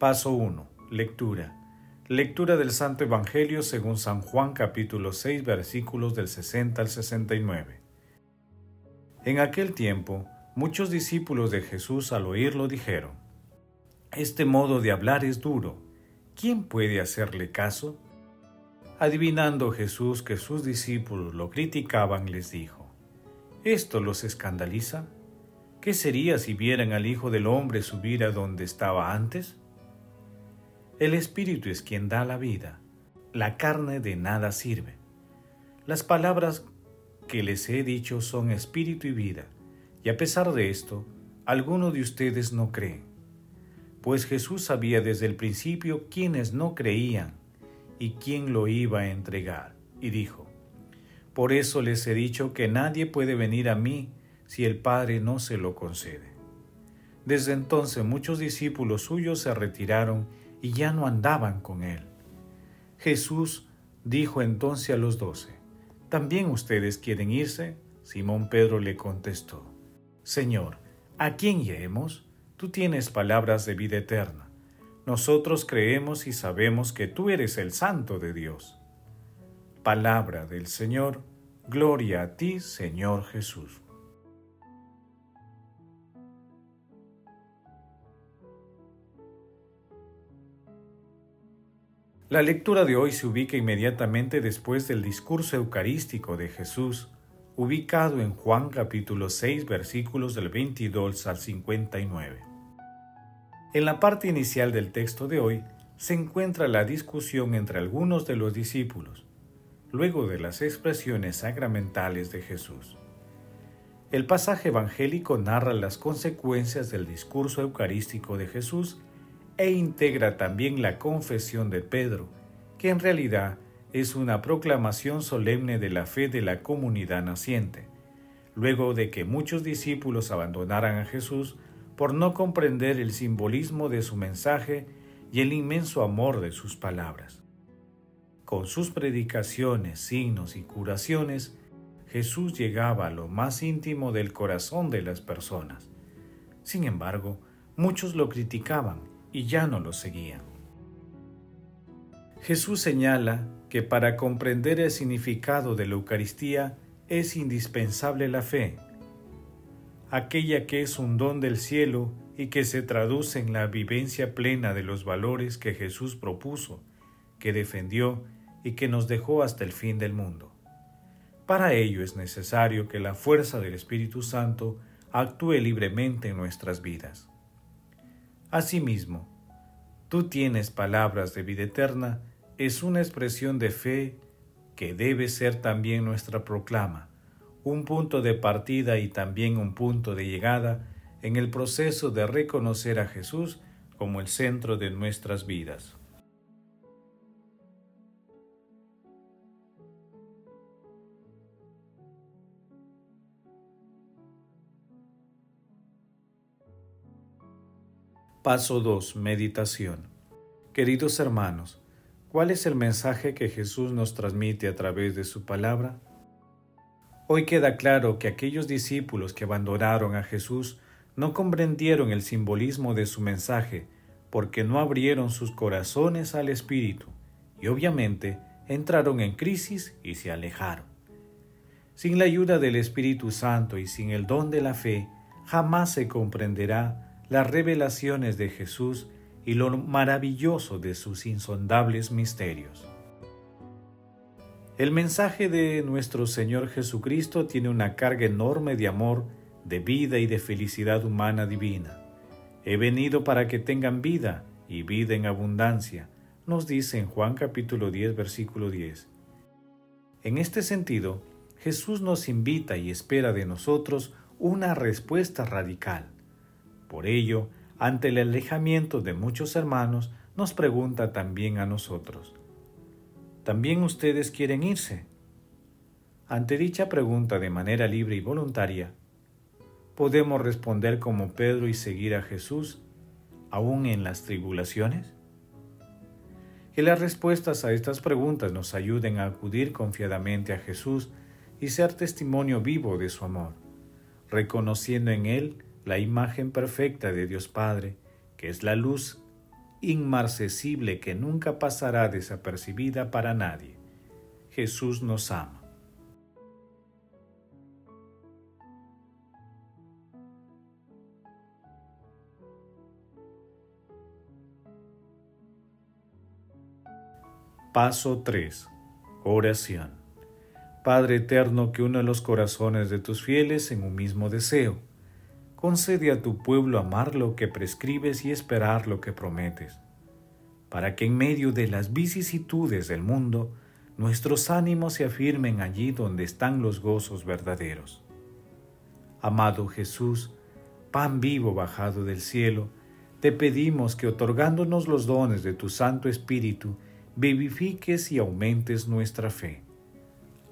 Paso 1. Lectura. Lectura del Santo Evangelio según San Juan capítulo 6 versículos del 60 al 69. En aquel tiempo, muchos discípulos de Jesús al oírlo dijeron, Este modo de hablar es duro, ¿quién puede hacerle caso? Adivinando Jesús que sus discípulos lo criticaban, les dijo, ¿esto los escandaliza? ¿Qué sería si vieran al Hijo del Hombre subir a donde estaba antes? El Espíritu es quien da la vida. La carne de nada sirve. Las palabras que les he dicho son espíritu y vida, y a pesar de esto, algunos de ustedes no creen. Pues Jesús sabía desde el principio quiénes no creían y quién lo iba a entregar, y dijo, Por eso les he dicho que nadie puede venir a mí si el Padre no se lo concede. Desde entonces muchos discípulos suyos se retiraron y ya no andaban con él. Jesús dijo entonces a los doce, ¿también ustedes quieren irse? Simón Pedro le contestó, Señor, ¿a quién iremos? Tú tienes palabras de vida eterna. Nosotros creemos y sabemos que tú eres el Santo de Dios. Palabra del Señor, gloria a ti, Señor Jesús. La lectura de hoy se ubica inmediatamente después del discurso eucarístico de Jesús, ubicado en Juan capítulo 6 versículos del 22 al 59. En la parte inicial del texto de hoy se encuentra la discusión entre algunos de los discípulos, luego de las expresiones sacramentales de Jesús. El pasaje evangélico narra las consecuencias del discurso eucarístico de Jesús e integra también la confesión de Pedro, que en realidad es una proclamación solemne de la fe de la comunidad naciente, luego de que muchos discípulos abandonaran a Jesús por no comprender el simbolismo de su mensaje y el inmenso amor de sus palabras. Con sus predicaciones, signos y curaciones, Jesús llegaba a lo más íntimo del corazón de las personas. Sin embargo, muchos lo criticaban y ya no lo seguían. Jesús señala que para comprender el significado de la Eucaristía es indispensable la fe, aquella que es un don del cielo y que se traduce en la vivencia plena de los valores que Jesús propuso, que defendió y que nos dejó hasta el fin del mundo. Para ello es necesario que la fuerza del Espíritu Santo actúe libremente en nuestras vidas. Asimismo, tú tienes palabras de vida eterna es una expresión de fe que debe ser también nuestra proclama, un punto de partida y también un punto de llegada en el proceso de reconocer a Jesús como el centro de nuestras vidas. Paso 2. Meditación. Queridos hermanos, ¿cuál es el mensaje que Jesús nos transmite a través de su palabra? Hoy queda claro que aquellos discípulos que abandonaron a Jesús no comprendieron el simbolismo de su mensaje porque no abrieron sus corazones al Espíritu y obviamente entraron en crisis y se alejaron. Sin la ayuda del Espíritu Santo y sin el don de la fe, jamás se comprenderá las revelaciones de Jesús y lo maravilloso de sus insondables misterios. El mensaje de nuestro Señor Jesucristo tiene una carga enorme de amor, de vida y de felicidad humana divina. He venido para que tengan vida y vida en abundancia, nos dice en Juan capítulo 10, versículo 10. En este sentido, Jesús nos invita y espera de nosotros una respuesta radical. Por ello, ante el alejamiento de muchos hermanos, nos pregunta también a nosotros, ¿también ustedes quieren irse? Ante dicha pregunta de manera libre y voluntaria, podemos responder como Pedro y seguir a Jesús aún en las tribulaciones? Que las respuestas a estas preguntas nos ayuden a acudir confiadamente a Jesús y ser testimonio vivo de su amor, reconociendo en Él la imagen perfecta de Dios Padre, que es la luz inmarcesible que nunca pasará desapercibida para nadie. Jesús nos ama. Paso 3. Oración. Padre eterno que une los corazones de tus fieles en un mismo deseo, concede a tu pueblo amar lo que prescribes y esperar lo que prometes, para que en medio de las vicisitudes del mundo nuestros ánimos se afirmen allí donde están los gozos verdaderos. Amado Jesús, pan vivo bajado del cielo, te pedimos que otorgándonos los dones de tu Santo Espíritu, vivifiques y aumentes nuestra fe.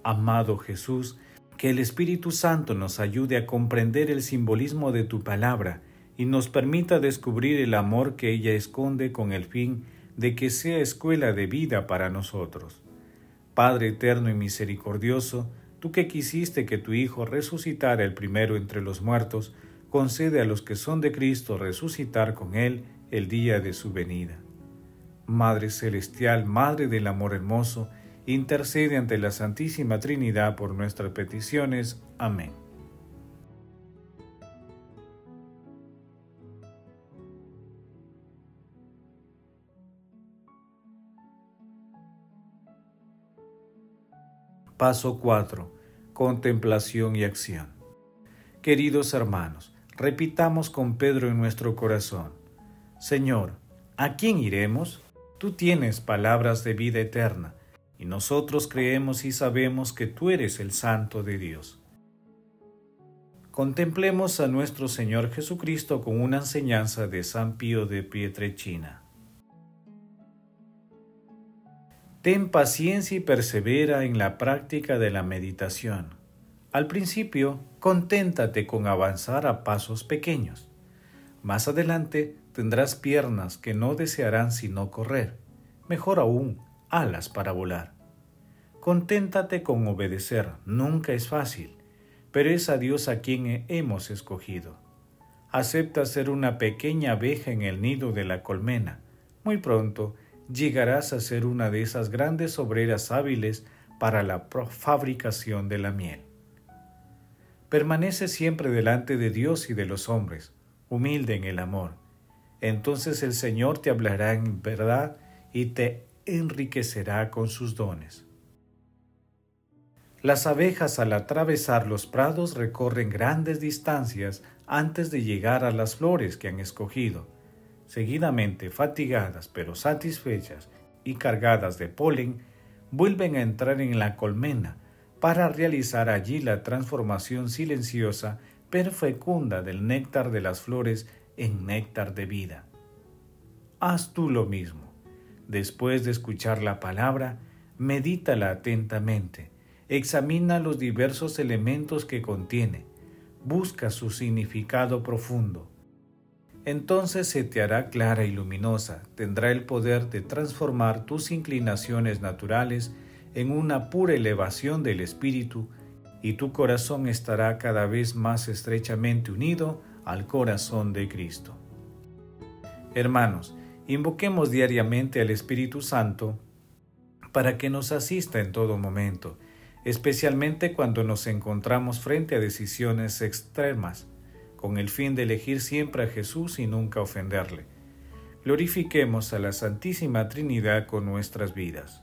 Amado Jesús, que el Espíritu Santo nos ayude a comprender el simbolismo de tu palabra y nos permita descubrir el amor que ella esconde con el fin de que sea escuela de vida para nosotros. Padre eterno y misericordioso, tú que quisiste que tu Hijo resucitara el primero entre los muertos, concede a los que son de Cristo resucitar con Él el día de su venida. Madre Celestial, Madre del Amor Hermoso, intercede ante la Santísima Trinidad por nuestras peticiones. Amén. Paso 4. Contemplación y acción. Queridos hermanos, repitamos con Pedro en nuestro corazón, Señor, ¿a quién iremos? Tú tienes palabras de vida eterna, y nosotros creemos y sabemos que tú eres el Santo de Dios. Contemplemos a nuestro Señor Jesucristo con una enseñanza de San Pío de Pietrechina. Ten paciencia y persevera en la práctica de la meditación. Al principio, conténtate con avanzar a pasos pequeños. Más adelante, tendrás piernas que no desearán sino correr, mejor aún, alas para volar. Conténtate con obedecer, nunca es fácil, pero es a Dios a quien hemos escogido. Acepta ser una pequeña abeja en el nido de la colmena. Muy pronto llegarás a ser una de esas grandes obreras hábiles para la fabricación de la miel. Permanece siempre delante de Dios y de los hombres, humilde en el amor entonces el Señor te hablará en verdad y te enriquecerá con sus dones. Las abejas al atravesar los prados recorren grandes distancias antes de llegar a las flores que han escogido. Seguidamente, fatigadas pero satisfechas y cargadas de polen, vuelven a entrar en la colmena para realizar allí la transformación silenciosa pero fecunda del néctar de las flores en néctar de vida. Haz tú lo mismo. Después de escuchar la palabra, medítala atentamente, examina los diversos elementos que contiene, busca su significado profundo. Entonces se te hará clara y luminosa, tendrá el poder de transformar tus inclinaciones naturales en una pura elevación del espíritu y tu corazón estará cada vez más estrechamente unido al corazón de Cristo. Hermanos, invoquemos diariamente al Espíritu Santo para que nos asista en todo momento, especialmente cuando nos encontramos frente a decisiones extremas, con el fin de elegir siempre a Jesús y nunca ofenderle. Glorifiquemos a la Santísima Trinidad con nuestras vidas.